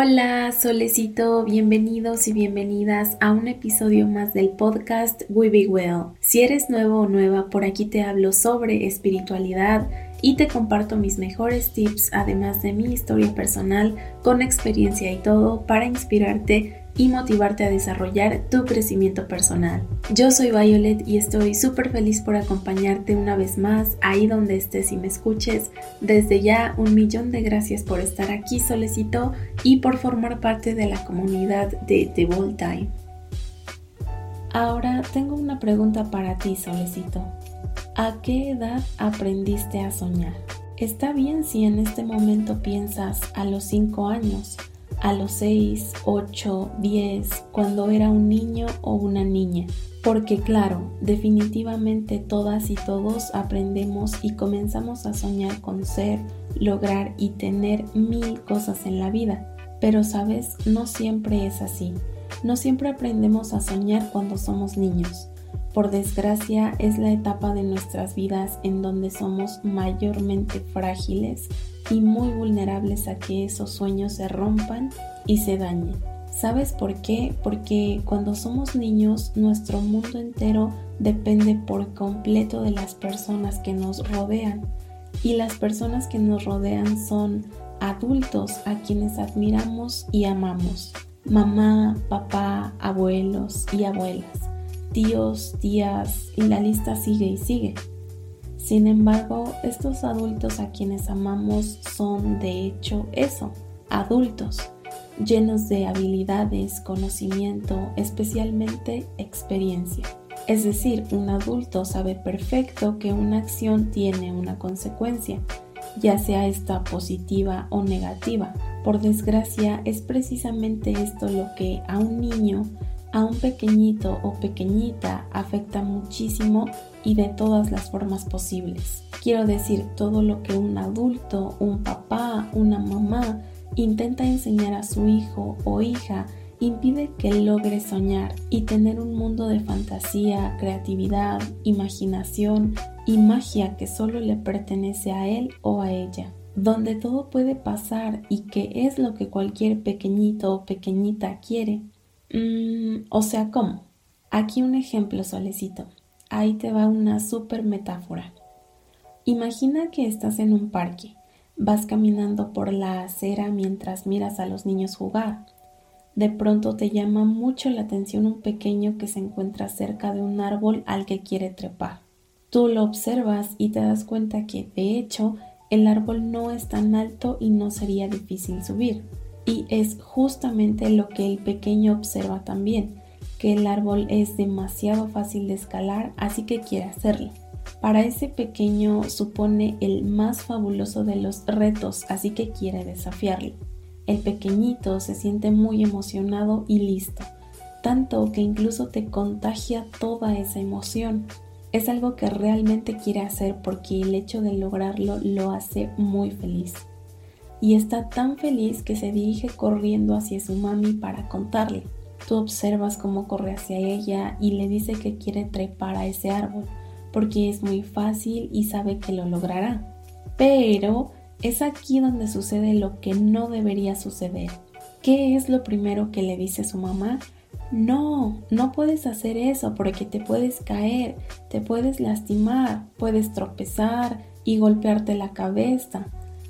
Hola, solecito, bienvenidos y bienvenidas a un episodio más del podcast We Be Well. Si eres nuevo o nueva, por aquí te hablo sobre espiritualidad y te comparto mis mejores tips, además de mi historia personal, con experiencia y todo, para inspirarte y motivarte a desarrollar tu crecimiento personal. Yo soy Violet y estoy súper feliz por acompañarte una vez más ahí donde estés y me escuches. Desde ya un millón de gracias por estar aquí solecito y por formar parte de la comunidad de The Bold Time. Ahora tengo una pregunta para ti solecito. ¿A qué edad aprendiste a soñar? Está bien si en este momento piensas a los 5 años, a los 6, 8, 10, cuando era un niño o una niña. Porque claro, definitivamente todas y todos aprendemos y comenzamos a soñar con ser, lograr y tener mil cosas en la vida. Pero sabes, no siempre es así. No siempre aprendemos a soñar cuando somos niños. Por desgracia es la etapa de nuestras vidas en donde somos mayormente frágiles y muy vulnerables a que esos sueños se rompan y se dañen. ¿Sabes por qué? Porque cuando somos niños nuestro mundo entero depende por completo de las personas que nos rodean. Y las personas que nos rodean son adultos a quienes admiramos y amamos. Mamá, papá, abuelos y abuelas, tíos, tías y la lista sigue y sigue. Sin embargo, estos adultos a quienes amamos son de hecho eso, adultos, llenos de habilidades, conocimiento, especialmente experiencia. Es decir, un adulto sabe perfecto que una acción tiene una consecuencia, ya sea esta positiva o negativa. Por desgracia, es precisamente esto lo que a un niño a un pequeñito o pequeñita afecta muchísimo y de todas las formas posibles. Quiero decir, todo lo que un adulto, un papá, una mamá intenta enseñar a su hijo o hija impide que logre soñar y tener un mundo de fantasía, creatividad, imaginación y magia que solo le pertenece a él o a ella, donde todo puede pasar y que es lo que cualquier pequeñito o pequeñita quiere Mm, o sea, ¿cómo? Aquí un ejemplo solecito. Ahí te va una super metáfora. Imagina que estás en un parque. Vas caminando por la acera mientras miras a los niños jugar. De pronto te llama mucho la atención un pequeño que se encuentra cerca de un árbol al que quiere trepar. Tú lo observas y te das cuenta que, de hecho, el árbol no es tan alto y no sería difícil subir. Y es justamente lo que el pequeño observa también, que el árbol es demasiado fácil de escalar, así que quiere hacerlo. Para ese pequeño supone el más fabuloso de los retos, así que quiere desafiarlo. El pequeñito se siente muy emocionado y listo, tanto que incluso te contagia toda esa emoción. Es algo que realmente quiere hacer porque el hecho de lograrlo lo hace muy feliz y está tan feliz que se dirige corriendo hacia su mami para contarle. Tú observas cómo corre hacia ella y le dice que quiere trepar a ese árbol porque es muy fácil y sabe que lo logrará. Pero es aquí donde sucede lo que no debería suceder. ¿Qué es lo primero que le dice su mamá? No, no puedes hacer eso porque te puedes caer, te puedes lastimar, puedes tropezar y golpearte la cabeza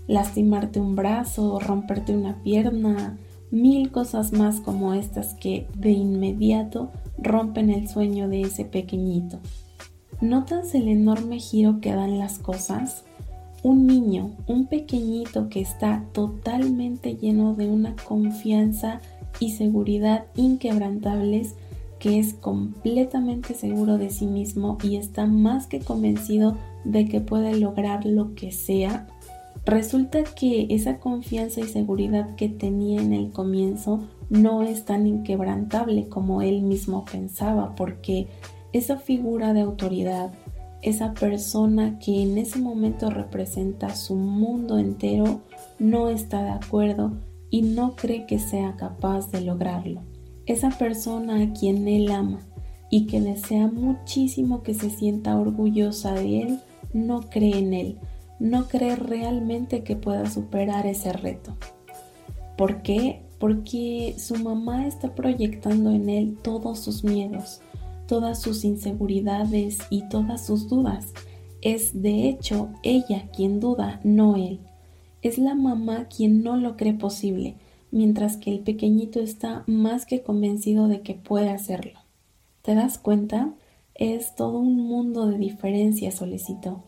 lastimarte un brazo, romperte una pierna, mil cosas más como estas que de inmediato rompen el sueño de ese pequeñito. ¿Notas el enorme giro que dan las cosas? Un niño, un pequeñito que está totalmente lleno de una confianza y seguridad inquebrantables, que es completamente seguro de sí mismo y está más que convencido de que puede lograr lo que sea Resulta que esa confianza y seguridad que tenía en el comienzo no es tan inquebrantable como él mismo pensaba, porque esa figura de autoridad, esa persona que en ese momento representa su mundo entero, no está de acuerdo y no cree que sea capaz de lograrlo. Esa persona a quien él ama y que desea muchísimo que se sienta orgullosa de él, no cree en él, no cree realmente que pueda superar ese reto. ¿Por qué? porque su mamá está proyectando en él todos sus miedos, todas sus inseguridades y todas sus dudas. Es de hecho ella quien duda, no él. Es la mamá quien no lo cree posible, mientras que el pequeñito está más que convencido de que puede hacerlo. ¿Te das cuenta? Es todo un mundo de diferencias, solicitó.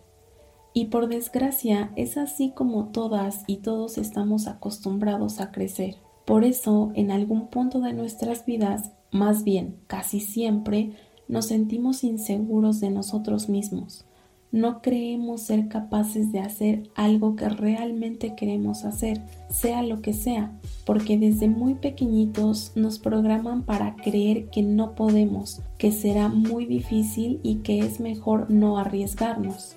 Y por desgracia es así como todas y todos estamos acostumbrados a crecer. Por eso, en algún punto de nuestras vidas, más bien casi siempre, nos sentimos inseguros de nosotros mismos no creemos ser capaces de hacer algo que realmente queremos hacer, sea lo que sea, porque desde muy pequeñitos nos programan para creer que no podemos, que será muy difícil y que es mejor no arriesgarnos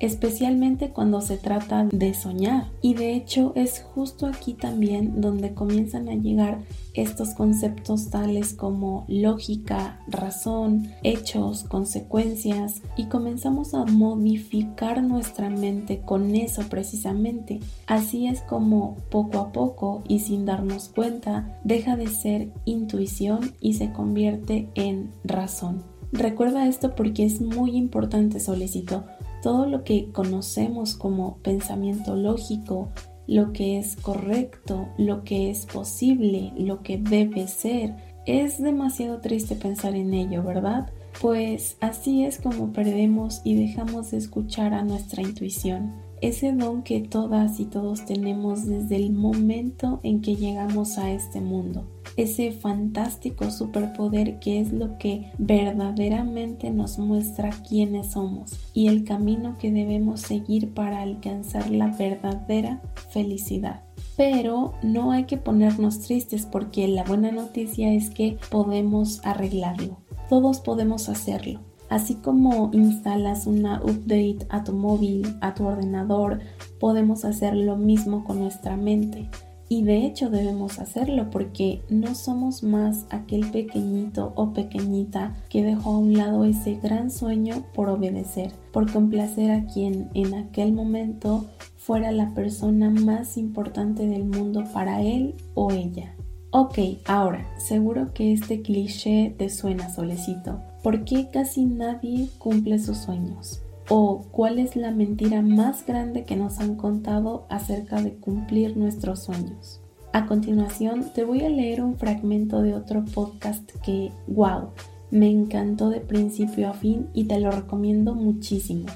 especialmente cuando se trata de soñar. Y de hecho es justo aquí también donde comienzan a llegar estos conceptos tales como lógica, razón, hechos, consecuencias y comenzamos a modificar nuestra mente con eso precisamente. Así es como poco a poco y sin darnos cuenta deja de ser intuición y se convierte en razón. Recuerda esto porque es muy importante, solicito todo lo que conocemos como pensamiento lógico, lo que es correcto, lo que es posible, lo que debe ser, es demasiado triste pensar en ello, ¿verdad? Pues así es como perdemos y dejamos de escuchar a nuestra intuición ese don que todas y todos tenemos desde el momento en que llegamos a este mundo, ese fantástico superpoder que es lo que verdaderamente nos muestra quiénes somos y el camino que debemos seguir para alcanzar la verdadera felicidad. Pero no hay que ponernos tristes porque la buena noticia es que podemos arreglarlo. Todos podemos hacerlo Así como instalas una update a tu móvil, a tu ordenador, podemos hacer lo mismo con nuestra mente. Y de hecho debemos hacerlo porque no somos más aquel pequeñito o pequeñita que dejó a un lado ese gran sueño por obedecer, por complacer a quien en aquel momento fuera la persona más importante del mundo para él o ella. Ok, ahora, seguro que este cliché te suena solecito. ¿Por qué casi nadie cumple sus sueños? ¿O cuál es la mentira más grande que nos han contado acerca de cumplir nuestros sueños? A continuación te voy a leer un fragmento de otro podcast que, wow, me encantó de principio a fin y te lo recomiendo muchísimo.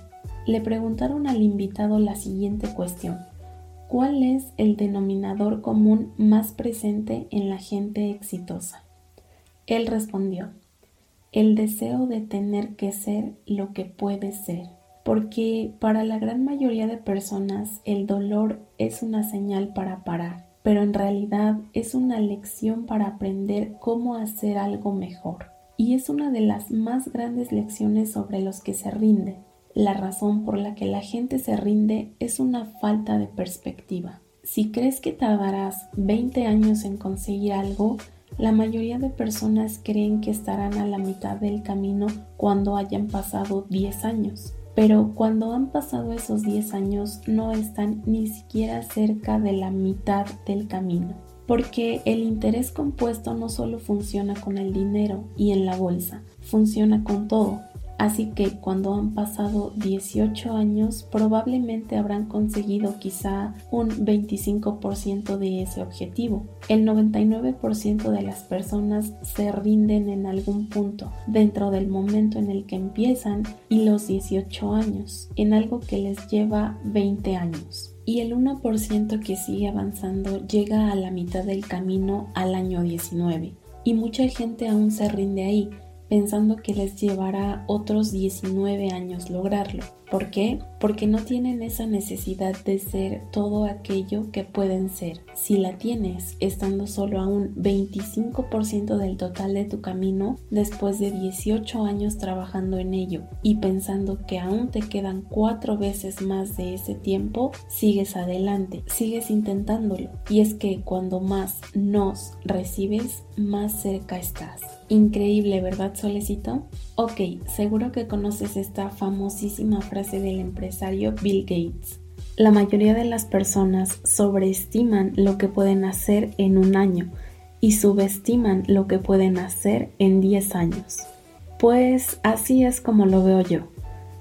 Le preguntaron al invitado la siguiente cuestión. ¿Cuál es el denominador común más presente en la gente exitosa? Él respondió, el deseo de tener que ser lo que puede ser, porque para la gran mayoría de personas el dolor es una señal para parar, pero en realidad es una lección para aprender cómo hacer algo mejor. Y es una de las más grandes lecciones sobre los que se rinden la razón por la que la gente se rinde es una falta de perspectiva. Si crees que tardarás 20 años en conseguir algo, la mayoría de personas creen que estarán a la mitad del camino cuando hayan pasado 10 años. Pero cuando han pasado esos 10 años no están ni siquiera cerca de la mitad del camino. Porque el interés compuesto no solo funciona con el dinero y en la bolsa, funciona con todo Así que cuando han pasado 18 años probablemente habrán conseguido quizá un 25% de ese objetivo. El 99% de las personas se rinden en algún punto dentro del momento en el que empiezan y los 18 años, en algo que les lleva 20 años. Y el 1% que sigue avanzando llega a la mitad del camino al año 19. Y mucha gente aún se rinde ahí, pensando que les llevará otros 19 años lograrlo. ¿Por qué? Porque no tienen esa necesidad de ser todo aquello que pueden ser. Si la tienes estando solo a un 25% del total de tu camino después de 18 años trabajando en ello y pensando que aún te quedan cuatro veces más de ese tiempo, sigues adelante, sigues intentándolo. Y es que cuando más nos recibes, más cerca estás. Increíble, ¿verdad, Solecito? Ok, seguro que conoces esta famosísima frase del empresario Bill Gates. La mayoría de las personas sobreestiman lo que pueden hacer en un año y subestiman lo que pueden hacer en 10 años. Pues así es como lo veo yo.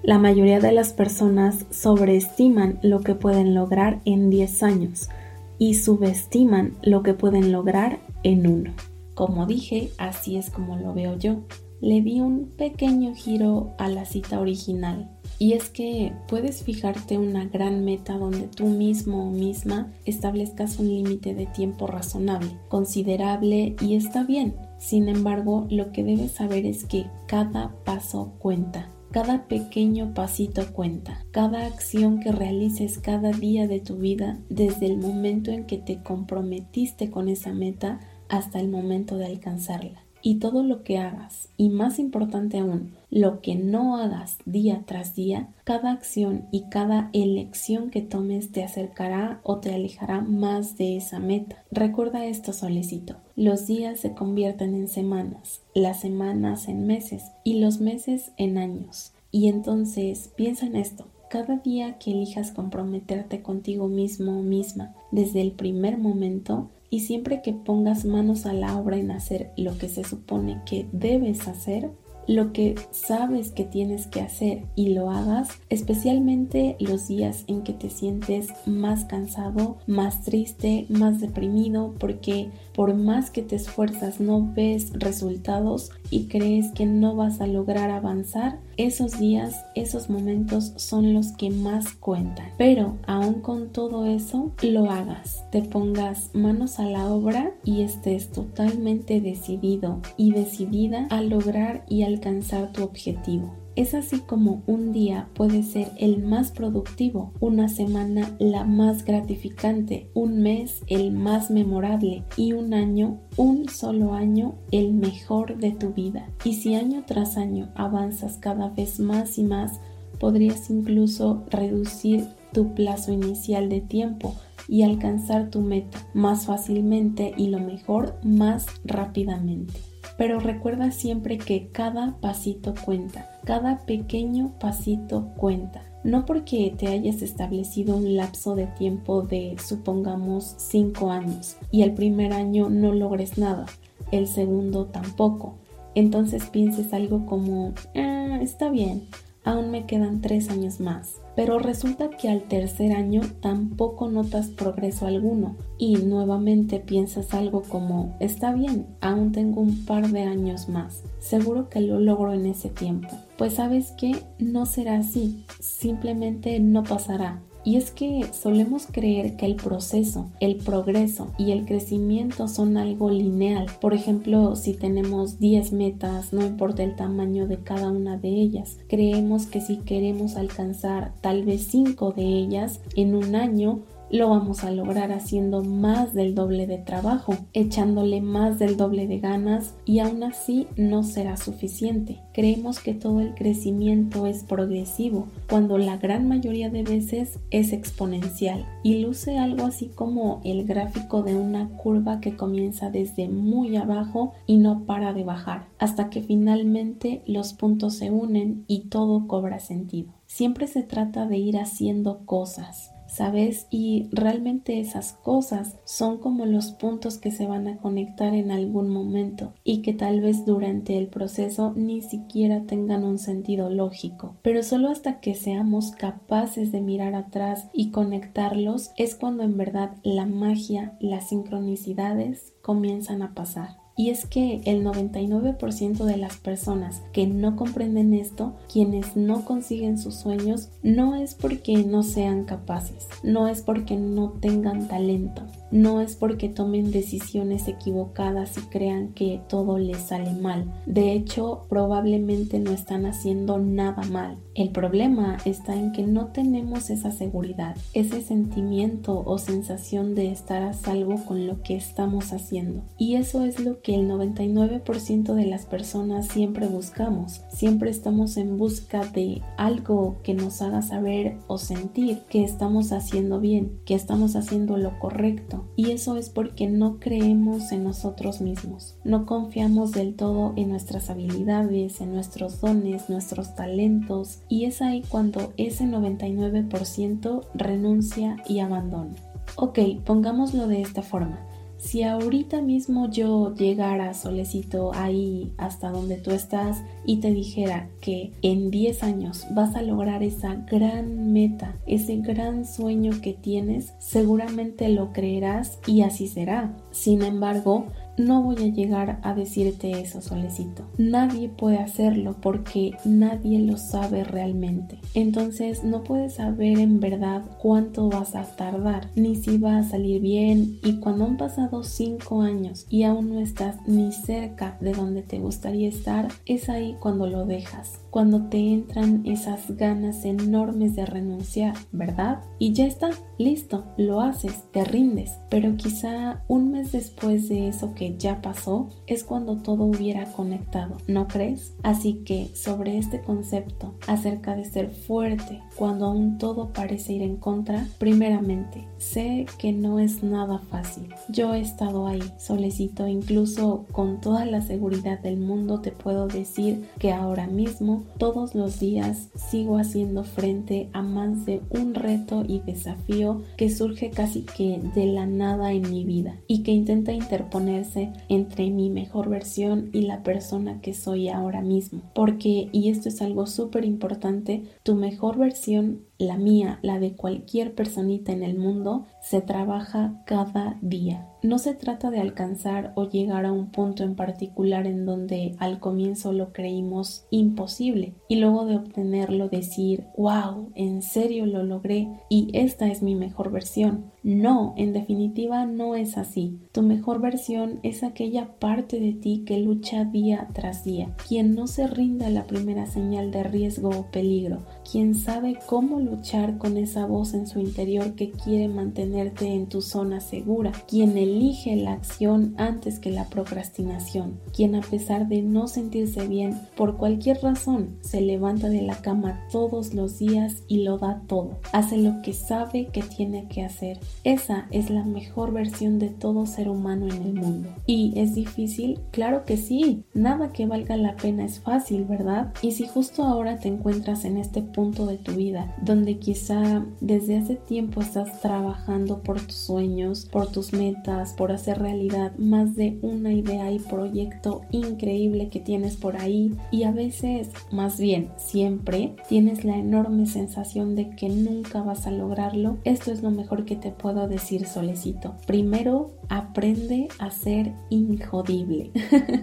La mayoría de las personas sobreestiman lo que pueden lograr en 10 años y subestiman lo que pueden lograr en uno. Como dije, así es como lo veo yo. Le di un pequeño giro a la cita original y es que puedes fijarte una gran meta donde tú mismo o misma establezcas un límite de tiempo razonable, considerable y está bien. Sin embargo, lo que debes saber es que cada paso cuenta. Cada pequeño pasito cuenta, cada acción que realices cada día de tu vida, desde el momento en que te comprometiste con esa meta hasta el momento de alcanzarla y todo lo que hagas, y más importante aún, lo que no hagas día tras día, cada acción y cada elección que tomes te acercará o te alejará más de esa meta. Recuerda esto, solecito. Los días se convierten en semanas, las semanas en meses y los meses en años. Y entonces piensa en esto. Cada día que elijas comprometerte contigo mismo o misma desde el primer momento, y siempre que pongas manos a la obra en hacer lo que se supone que debes hacer, lo que sabes que tienes que hacer y lo hagas, especialmente los días en que te sientes más cansado, más triste, más deprimido, porque por más que te esfuerzas no ves resultados y crees que no vas a lograr avanzar, esos días, esos momentos son los que más cuentan. Pero aún con todo eso, lo hagas, te pongas manos a la obra y estés totalmente decidido y decidida a lograr y alcanzar tu objetivo. Es así como un día puede ser el más productivo, una semana la más gratificante, un mes el más memorable y un año, un solo año, el mejor de tu vida. Y si año tras año avanzas cada vez más y más, podrías incluso reducir tu plazo inicial de tiempo y alcanzar tu meta más fácilmente y lo mejor más rápidamente. Pero recuerda siempre que cada pasito cuenta, cada pequeño pasito cuenta. No porque te hayas establecido un lapso de tiempo de, supongamos, 5 años y el primer año no logres nada, el segundo tampoco. Entonces pienses algo como, ah, está bien, aún me quedan 3 años más pero resulta que al tercer año tampoco notas progreso alguno y nuevamente piensas algo como, está bien, aún tengo un par de años más, seguro que lo logro en ese tiempo. Pues sabes que no será así, simplemente no pasará. Y es que solemos creer que el proceso, el progreso y el crecimiento son algo lineal. Por ejemplo, si tenemos 10 metas, no importa el tamaño de cada una de ellas, creemos que si queremos alcanzar tal vez 5 de ellas en un año, lo vamos a lograr haciendo más del doble de trabajo, echándole más del doble de ganas y aún así no será suficiente. Creemos que todo el crecimiento es progresivo, cuando la gran mayoría de veces es exponencial y luce algo así como el gráfico de una curva que comienza desde muy abajo y no para de bajar, hasta que finalmente los puntos se unen y todo cobra sentido. Siempre se trata de ir haciendo cosas, ¿sabes? Y realmente esas cosas son como los puntos que se van a conectar en algún momento y que tal vez durante el proceso ni siquiera tengan un sentido lógico. Pero solo hasta que seamos capaces de mirar atrás y conectarlos es cuando en verdad la magia, las sincronicidades comienzan a pasar. Y es que el 99% de las personas que no comprenden esto, quienes no consiguen sus sueños, no es porque no sean capaces, no es porque no tengan talento, no es porque tomen decisiones equivocadas y crean que todo les sale mal. De hecho, probablemente no están haciendo nada mal. El problema está en que no tenemos esa seguridad, ese sentimiento o sensación de estar a salvo con lo que estamos haciendo. Y eso es lo que el 99% de las personas siempre buscamos. Siempre estamos en busca de algo que nos haga saber o sentir que estamos haciendo bien, que estamos haciendo lo correcto Y eso es porque no creemos en nosotros mismos. No confiamos del todo en nuestras habilidades, en nuestros dones, nuestros talentos. Y es ahí cuando ese 99% renuncia y abandona. Ok, pongámoslo de esta forma. Si ahorita mismo yo llegara solecito ahí hasta donde tú estás y te dijera que en 10 años vas a lograr esa gran meta, ese gran sueño que tienes, seguramente lo creerás y así será. Sin embargo, no voy a llegar a decirte eso, solecito. Nadie puede hacerlo porque nadie lo sabe realmente. Entonces no puedes saber en verdad cuánto vas a tardar, ni si va a salir bien. Y cuando han pasado 5 años y aún no estás ni cerca de donde te gustaría estar, es ahí cuando lo dejas cuando te entran esas ganas enormes de renunciar, ¿verdad? Y ya está, listo, lo haces, te rindes. Pero quizá un mes después de eso que ya pasó es cuando todo hubiera conectado, ¿no crees? Así que sobre este concepto acerca de ser fuerte cuando aún todo parece ir en contra, primeramente, sé que no es nada fácil. Yo he estado ahí, solecito, incluso con toda la seguridad del mundo te puedo decir que ahora mismo todos los días sigo haciendo frente a más de un reto y desafío que surge casi que de la nada en mi vida y que intenta interponerse entre mi mejor versión y la persona que soy ahora mismo. Porque, y esto es algo súper importante, tu mejor versión meditación la mía, la de cualquier personita en el mundo, se trabaja cada día. No se trata de alcanzar o llegar a un punto en particular en donde al comienzo lo creímos imposible y luego de obtenerlo decir, wow, en serio lo logré y esta es mi mejor versión. No, en definitiva no es así. Tu mejor versión es aquella parte de ti que lucha día tras día, quien no se rinda a la primera señal de riesgo o peligro, quien sabe cómo luchar con esa voz en su interior que quiere mantenerte en tu zona segura, quien elige la acción antes que la procrastinación, quien a pesar de no sentirse bien por cualquier razón se levanta de la cama todos los días y lo da todo, hace lo que sabe que tiene que hacer. Esa es la mejor versión de todo ser humano en el mundo. ¿Y es difícil? Claro que sí, nada que valga la pena es fácil, ¿verdad? Y si justo ahora te encuentras en este punto de tu vida, quizá desde hace tiempo estás trabajando por tus sueños, por tus metas, por hacer realidad más de una idea y proyecto increíble que tienes por ahí y a veces, más bien siempre, tienes la enorme sensación de que nunca vas a lograrlo, esto es lo mejor que te puedo decir, solecito. Primero, aprende a ser injodible.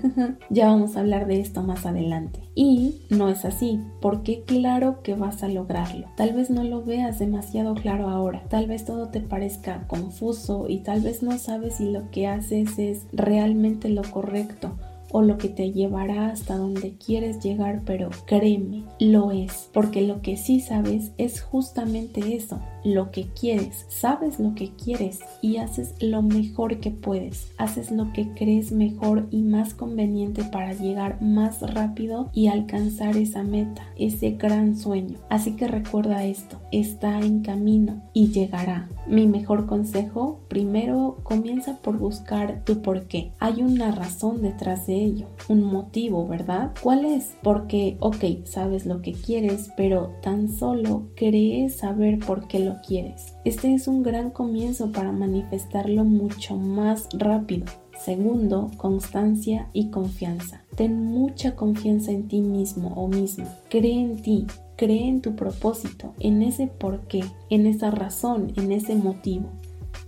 ya vamos a hablar de esto más adelante. Y no es así, porque claro que vas a lograrlo. Tal vez no lo veas demasiado claro ahora, tal vez todo te parezca confuso y tal vez no sabes si lo que haces es realmente lo correcto o lo que te llevará hasta donde quieres llegar, pero créeme, lo es, porque lo que sí sabes es justamente eso, lo que quieres, sabes lo que quieres y haces lo mejor que puedes, haces lo que crees mejor y más conveniente para llegar más rápido y alcanzar esa meta, ese gran sueño. Así que recuerda esto, está en camino y llegará. Mi mejor consejo, primero comienza por buscar tu por qué. Hay una razón detrás de un motivo, ¿verdad? ¿Cuál es? Porque, ok, sabes lo que quieres, pero tan solo crees saber por qué lo quieres. Este es un gran comienzo para manifestarlo mucho más rápido. Segundo, constancia y confianza. Ten mucha confianza en ti mismo o misma. Cree en ti, cree en tu propósito, en ese por qué, en esa razón, en ese motivo.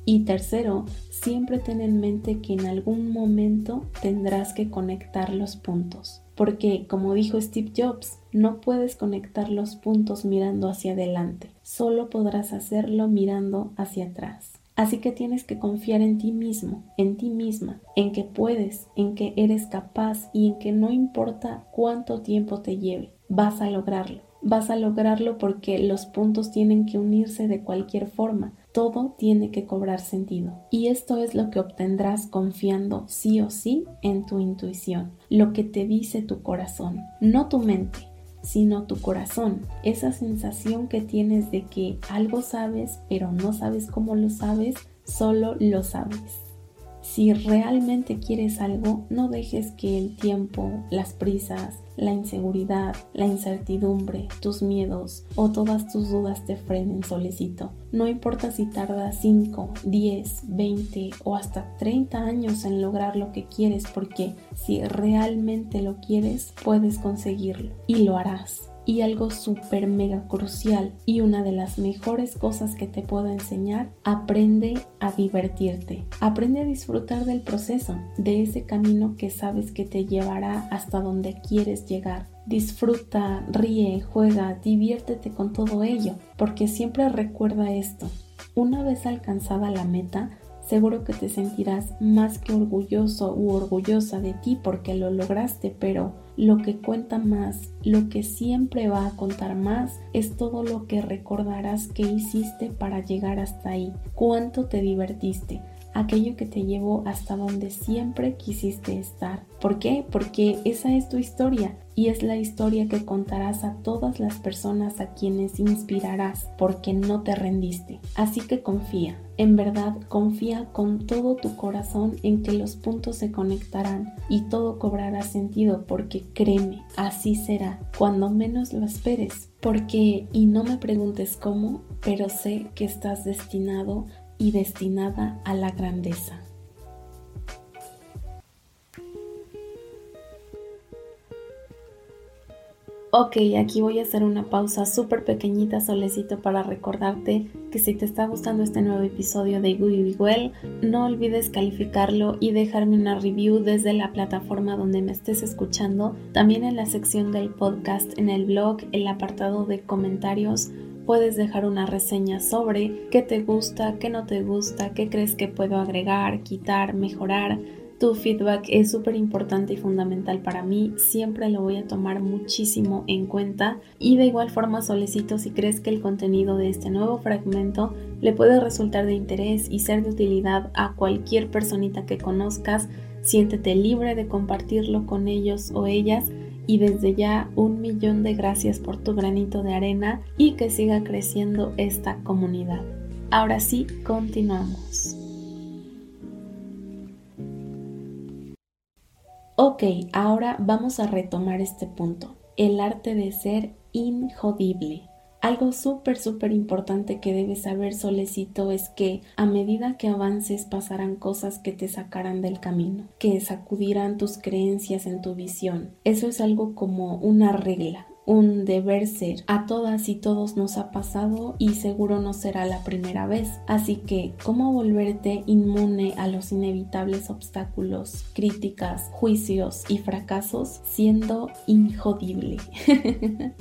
Y tercero, siempre ten en mente que en algún momento tendrás que conectar los puntos. Porque, como dijo Steve Jobs, no puedes conectar los puntos mirando hacia adelante, solo podrás hacerlo mirando hacia atrás. Así que tienes que confiar en ti mismo, en ti misma, en que puedes, en que eres capaz y en que no importa cuánto tiempo te lleve, vas a lograrlo. Vas a lograrlo porque los puntos tienen que unirse de cualquier forma, todo tiene que cobrar sentido. Y esto es lo que obtendrás confiando sí o sí en tu intuición, lo que te dice tu corazón, no tu mente sino tu corazón, esa sensación que tienes de que algo sabes pero no sabes cómo lo sabes, solo lo sabes. Si realmente quieres algo, no dejes que el tiempo, las prisas, la inseguridad, la incertidumbre, tus miedos o todas tus dudas te frenen solecito. No importa si tardas 5, 10, 20 o hasta 30 años en lograr lo que quieres porque si realmente lo quieres puedes conseguirlo y lo harás y algo súper mega crucial y una de las mejores cosas que te puedo enseñar, aprende a divertirte. Aprende a disfrutar del proceso, de ese camino que sabes que te llevará hasta donde quieres llegar. Disfruta, ríe, juega, diviértete con todo ello, porque siempre recuerda esto. Una vez alcanzada la meta, seguro que te sentirás más que orgulloso u orgullosa de ti porque lo lograste, pero lo que cuenta más, lo que siempre va a contar más, es todo lo que recordarás que hiciste para llegar hasta ahí, cuánto te divertiste, aquello que te llevó hasta donde siempre quisiste estar. ¿Por qué? Porque esa es tu historia y es la historia que contarás a todas las personas a quienes inspirarás porque no te rendiste. Así que confía, en verdad confía con todo tu corazón en que los puntos se conectarán y todo cobrará sentido porque créeme, así será cuando menos lo esperes. Porque, y no me preguntes cómo, pero sé que estás destinado y destinada a la grandeza. Ok, aquí voy a hacer una pausa súper pequeñita, solecito, para recordarte que si te está gustando este nuevo episodio de Gooey Well, no olvides calificarlo y dejarme una review desde la plataforma donde me estés escuchando. También en la sección del podcast, en el blog, el apartado de comentarios, puedes dejar una reseña sobre qué te gusta, qué no te gusta, qué crees que puedo agregar, quitar, mejorar. Tu feedback es súper importante y fundamental para mí, siempre lo voy a tomar muchísimo en cuenta. Y de igual forma solicito si crees que el contenido de este nuevo fragmento le puede resultar de interés y ser de utilidad a cualquier personita que conozcas, siéntete libre de compartirlo con ellos o ellas y desde ya un millón de gracias por tu granito de arena y que siga creciendo esta comunidad. Ahora sí, continuamos. Ok, ahora vamos a retomar este punto, el arte de ser injodible. Algo súper, súper importante que debes saber, Solecito, es que a medida que avances pasarán cosas que te sacarán del camino, que sacudirán tus creencias en tu visión. Eso es algo como una regla, un deber ser. A todas y todos nos ha pasado y seguro no será la primera vez. Así que, ¿cómo volverte inmune a los inevitables obstáculos, críticas, juicios y fracasos siendo injodible?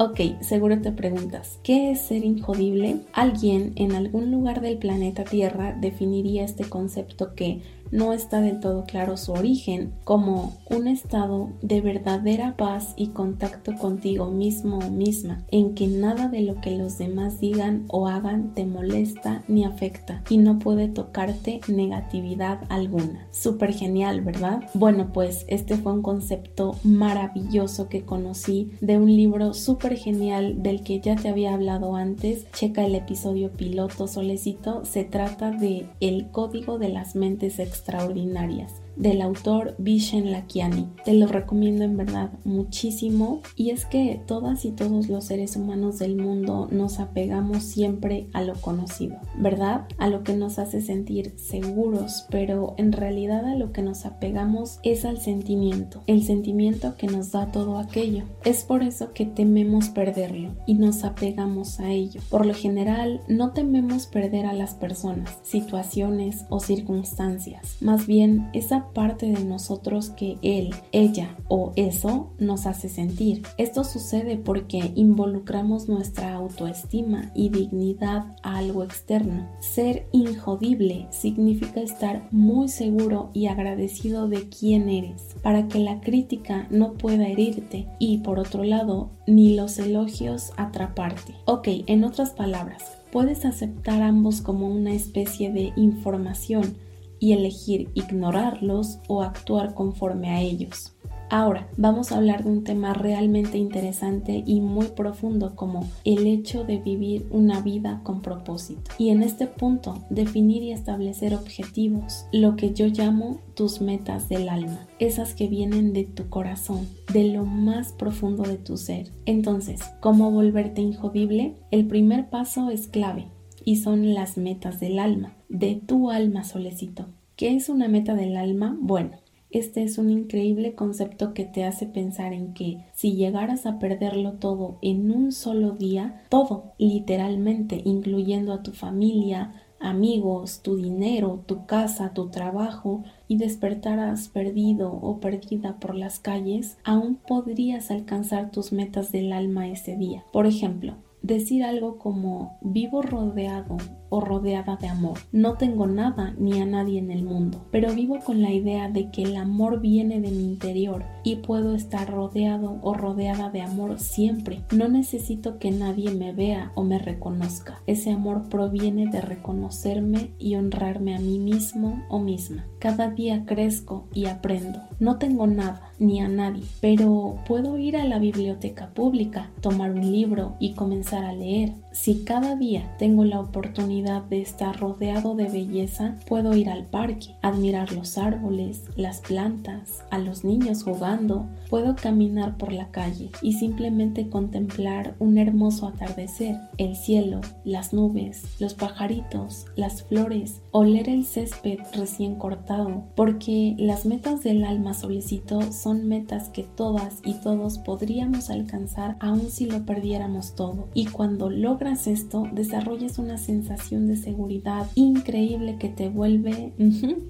Ok, seguro te preguntas, ¿qué es ser injodible? Alguien en algún lugar del planeta Tierra definiría este concepto que no está del todo claro su origen, como un estado de verdadera paz y contacto contigo mismo o misma, en que nada de lo que los demás digan o hagan te molesta ni afecta y no puede tocarte negatividad alguna. Súper genial, ¿verdad? Bueno, pues este fue un concepto maravilloso que conocí de un libro súper genial del que ya te había hablado antes. Checa el episodio piloto solecito. Se trata de El Código de las Mentes extraordinarias del autor Vishen Lakiani. Te lo recomiendo en verdad muchísimo y es que todas y todos los seres humanos del mundo nos apegamos siempre a lo conocido, ¿verdad? A lo que nos hace sentir seguros, pero en realidad a lo que nos apegamos es al sentimiento, el sentimiento que nos da todo aquello. Es por eso que tememos perderlo y nos apegamos a ello. Por lo general, no tememos perder a las personas, situaciones o circunstancias. Más bien, esa parte de nosotros que él, ella o eso nos hace sentir. Esto sucede porque involucramos nuestra autoestima y dignidad a algo externo. Ser injodible significa estar muy seguro y agradecido de quién eres, para que la crítica no pueda herirte y por otro lado, ni los elogios atraparte. Ok, en otras palabras, puedes aceptar ambos como una especie de información y elegir ignorarlos o actuar conforme a ellos. Ahora, vamos a hablar de un tema realmente interesante y muy profundo como el hecho de vivir una vida con propósito. Y en este punto, definir y establecer objetivos, lo que yo llamo tus metas del alma, esas que vienen de tu corazón, de lo más profundo de tu ser. Entonces, ¿cómo volverte injodible? El primer paso es clave y son las metas del alma, de tu alma solecito. ¿Qué es una meta del alma? Bueno, este es un increíble concepto que te hace pensar en que si llegaras a perderlo todo en un solo día, todo, literalmente, incluyendo a tu familia, amigos, tu dinero, tu casa, tu trabajo, y despertaras perdido o perdida por las calles, aún podrías alcanzar tus metas del alma ese día. Por ejemplo, decir algo como vivo rodeado o rodeada de amor. No tengo nada ni a nadie en el mundo, pero vivo con la idea de que el amor viene de mi interior y puedo estar rodeado o rodeada de amor siempre. No necesito que nadie me vea o me reconozca. Ese amor proviene de reconocerme y honrarme a mí mismo o misma. Cada día crezco y aprendo. No tengo nada ni a nadie, pero puedo ir a la biblioteca pública, tomar un libro y comenzar a leer. Si cada día tengo la oportunidad de estar rodeado de belleza, puedo ir al parque, admirar los árboles, las plantas, a los niños jugando, puedo caminar por la calle y simplemente contemplar un hermoso atardecer, el cielo, las nubes, los pajaritos, las flores, oler el césped recién cortado, porque las metas del alma solicito son metas que todas y todos podríamos alcanzar aun si lo perdiéramos todo. Y cuando logras esto, desarrollas una sensación de seguridad increíble que te vuelve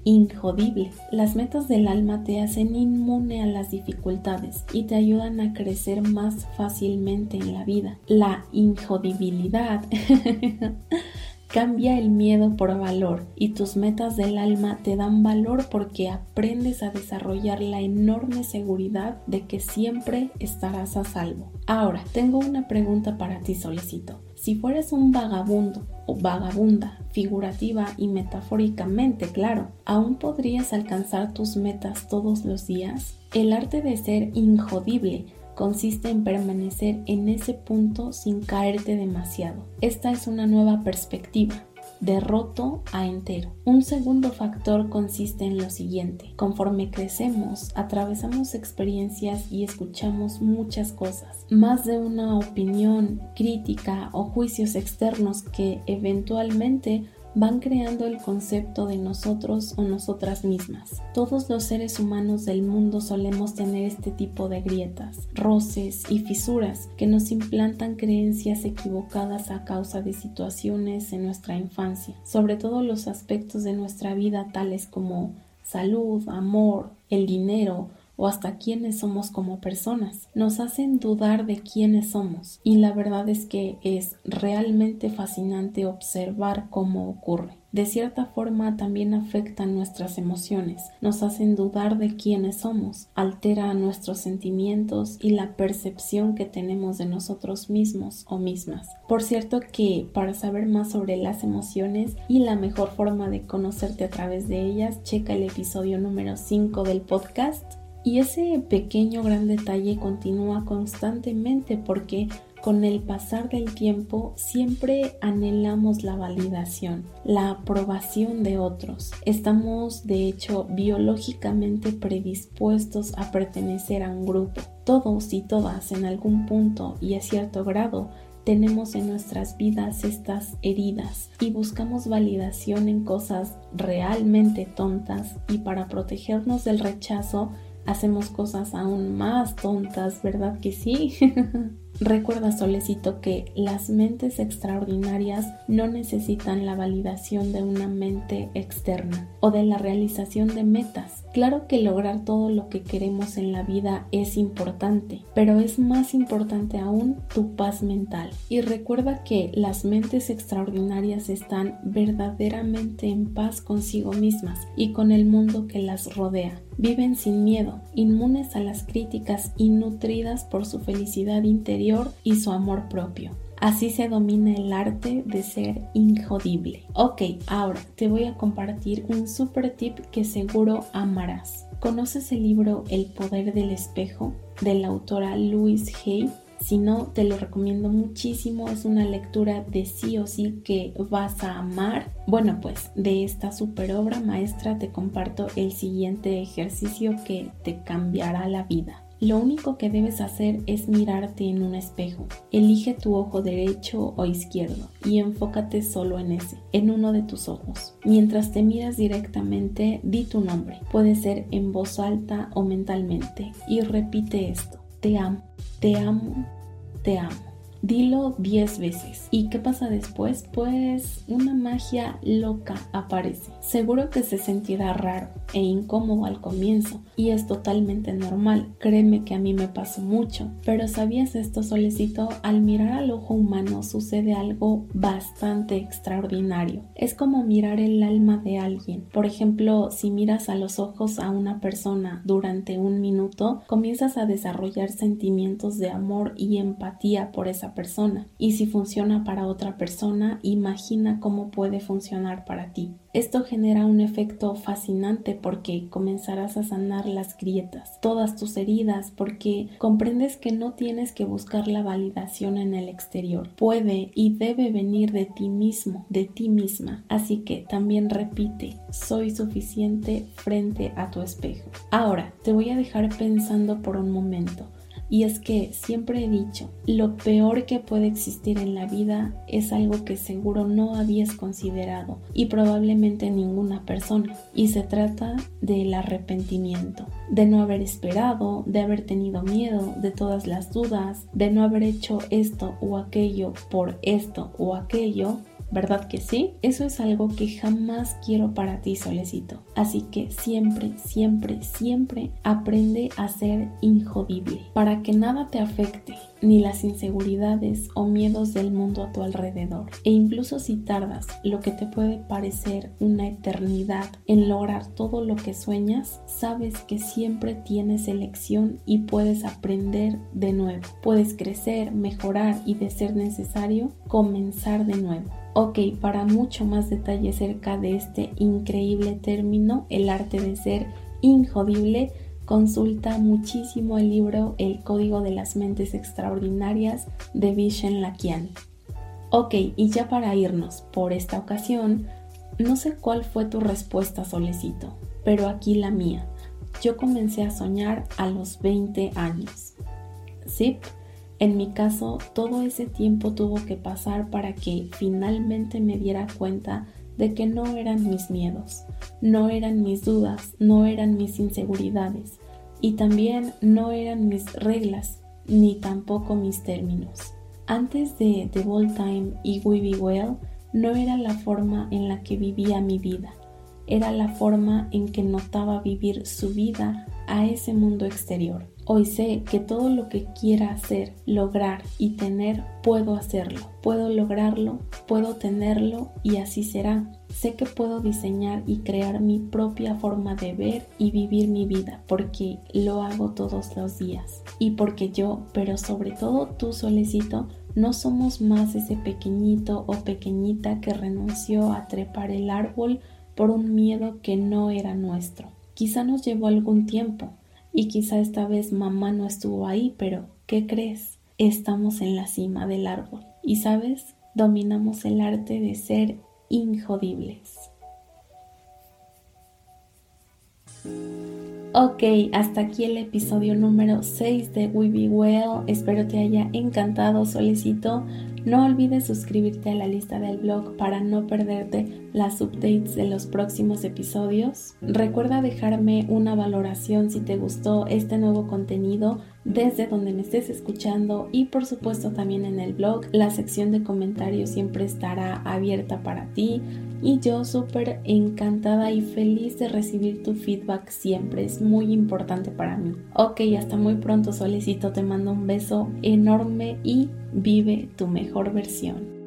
injodible. Las metas del alma te hacen inmune a las dificultades y te ayudan a crecer más fácilmente en la vida. La injodibilidad Cambia el miedo por valor y tus metas del alma te dan valor porque aprendes a desarrollar la enorme seguridad de que siempre estarás a salvo. Ahora, tengo una pregunta para ti, solicito. Si fueras un vagabundo o vagabunda, figurativa y metafóricamente, claro, ¿aún podrías alcanzar tus metas todos los días? El arte de ser injodible consiste en permanecer en ese punto sin caerte demasiado. Esta es una nueva perspectiva de roto a entero. Un segundo factor consiste en lo siguiente. Conforme crecemos, atravesamos experiencias y escuchamos muchas cosas, más de una opinión, crítica o juicios externos que eventualmente van creando el concepto de nosotros o nosotras mismas. Todos los seres humanos del mundo solemos tener este tipo de grietas, roces y fisuras que nos implantan creencias equivocadas a causa de situaciones en nuestra infancia, sobre todo los aspectos de nuestra vida tales como salud, amor, el dinero, o hasta quiénes somos como personas. Nos hacen dudar de quiénes somos y la verdad es que es realmente fascinante observar cómo ocurre. De cierta forma también afectan nuestras emociones, nos hacen dudar de quiénes somos, altera nuestros sentimientos y la percepción que tenemos de nosotros mismos o mismas. Por cierto que para saber más sobre las emociones y la mejor forma de conocerte a través de ellas, checa el episodio número 5 del podcast y ese pequeño gran detalle continúa constantemente porque con el pasar del tiempo siempre anhelamos la validación, la aprobación de otros. Estamos de hecho biológicamente predispuestos a pertenecer a un grupo. Todos y todas en algún punto y a cierto grado tenemos en nuestras vidas estas heridas y buscamos validación en cosas realmente tontas y para protegernos del rechazo hacemos cosas aún más tontas, ¿verdad que sí? Recuerda, Solecito, que las mentes extraordinarias no necesitan la validación de una mente externa o de la realización de metas. Claro que lograr todo lo que queremos en la vida es importante, pero es más importante aún tu paz mental. Y recuerda que las mentes extraordinarias están verdaderamente en paz consigo mismas y con el mundo que las rodea. Viven sin miedo, inmunes a las críticas y nutridas por su felicidad interior y su amor propio. Así se domina el arte de ser injodible. Ok, ahora te voy a compartir un super tip que seguro amarás. ¿Conoces el libro El poder del espejo de la autora Louise Hay? Si no, te lo recomiendo muchísimo. Es una lectura de sí o sí que vas a amar. Bueno, pues de esta super obra maestra te comparto el siguiente ejercicio que te cambiará la vida. Lo único que debes hacer es mirarte en un espejo. Elige tu ojo derecho o izquierdo y enfócate solo en ese, en uno de tus ojos. Mientras te miras directamente, di tu nombre. Puede ser en voz alta o mentalmente y repite esto. Te amo, te amo, te amo. Dilo 10 veces. ¿Y qué pasa después? Pues una magia loca aparece. Seguro que se sentirá raro e incómodo al comienzo y es totalmente normal. Créeme que a mí me pasó mucho. Pero ¿sabías esto, Solecito? Al mirar al ojo humano sucede algo bastante extraordinario. Es como mirar el alma de alguien. Por ejemplo, si miras a los ojos a una persona durante un minuto, comienzas a desarrollar sentimientos de amor y empatía por esa persona. Y si funciona para otra persona, imagina cómo puede funcionar para ti. Esto genera un efecto fascinante porque comenzarás a sanar las grietas, todas tus heridas, porque comprendes que no tienes que buscar la validación en el exterior. Puede y debe venir de ti mismo, de ti misma. Así que también repite, soy suficiente frente a tu espejo. Ahora, te voy a dejar pensando por un momento. Y es que siempre he dicho, lo peor que puede existir en la vida es algo que seguro no habías considerado y probablemente ninguna persona. Y se trata del arrepentimiento, de no haber esperado, de haber tenido miedo, de todas las dudas, de no haber hecho esto o aquello por esto o aquello ¿verdad que sí? Eso es algo que jamás quiero para ti, solecito. Así que siempre, siempre, siempre aprende a ser injodible para que nada te afecte, ni las inseguridades o miedos del mundo a tu alrededor. E incluso si tardas lo que te puede parecer una eternidad en lograr todo lo que sueñas, sabes que siempre tienes elección y puedes aprender de nuevo. Puedes crecer, mejorar y de ser necesario, comenzar de nuevo. Ok, para mucho más detalle acerca de este increíble término, el arte de ser injodible, consulta muchísimo el libro El Código de las Mentes Extraordinarias de Vishen Lakian. Ok, y ya para irnos por esta ocasión, no sé cuál fue tu respuesta, Solecito, pero aquí la mía. Yo comencé a soñar a los 20 años. ¿Sí? En mi caso, todo ese tiempo tuvo que pasar para que finalmente me diera cuenta de que no eran mis miedos, no eran mis dudas, no eran mis inseguridades y también no eran mis reglas ni tampoco mis términos. Antes de The Ball Time y We Be Well, no era la forma en la que vivía mi vida, era la forma en que notaba vivir su vida a ese mundo exterior. Hoy sé que todo lo que quiera hacer, lograr y tener, puedo hacerlo. Puedo lograrlo, puedo tenerlo y así será. Sé que puedo diseñar y crear mi propia forma de ver y vivir mi vida porque lo hago todos los días. Y porque yo, pero sobre todo tú solecito, no somos más ese pequeñito o pequeñita que renunció a trepar el árbol por un miedo que no era nuestro. Quizá nos llevó algún tiempo, y quizá esta vez mamá no estuvo ahí, pero ¿qué crees? Estamos en la cima del árbol. Y sabes, dominamos el arte de ser injodibles. Ok, hasta aquí el episodio número 6 de We Be Well. Espero te haya encantado, solicito. No olvides suscribirte a la lista del blog para no perderte las updates de los próximos episodios. Recuerda dejarme una valoración si te gustó este nuevo contenido desde donde me estés escuchando y por supuesto también en el blog. La sección de comentarios siempre estará abierta para ti y yo súper encantada y feliz de recibir tu feedback siempre. Es muy importante para mí. Ok, hasta muy pronto, solecito. Te mando un beso enorme y vive tu mejor versión.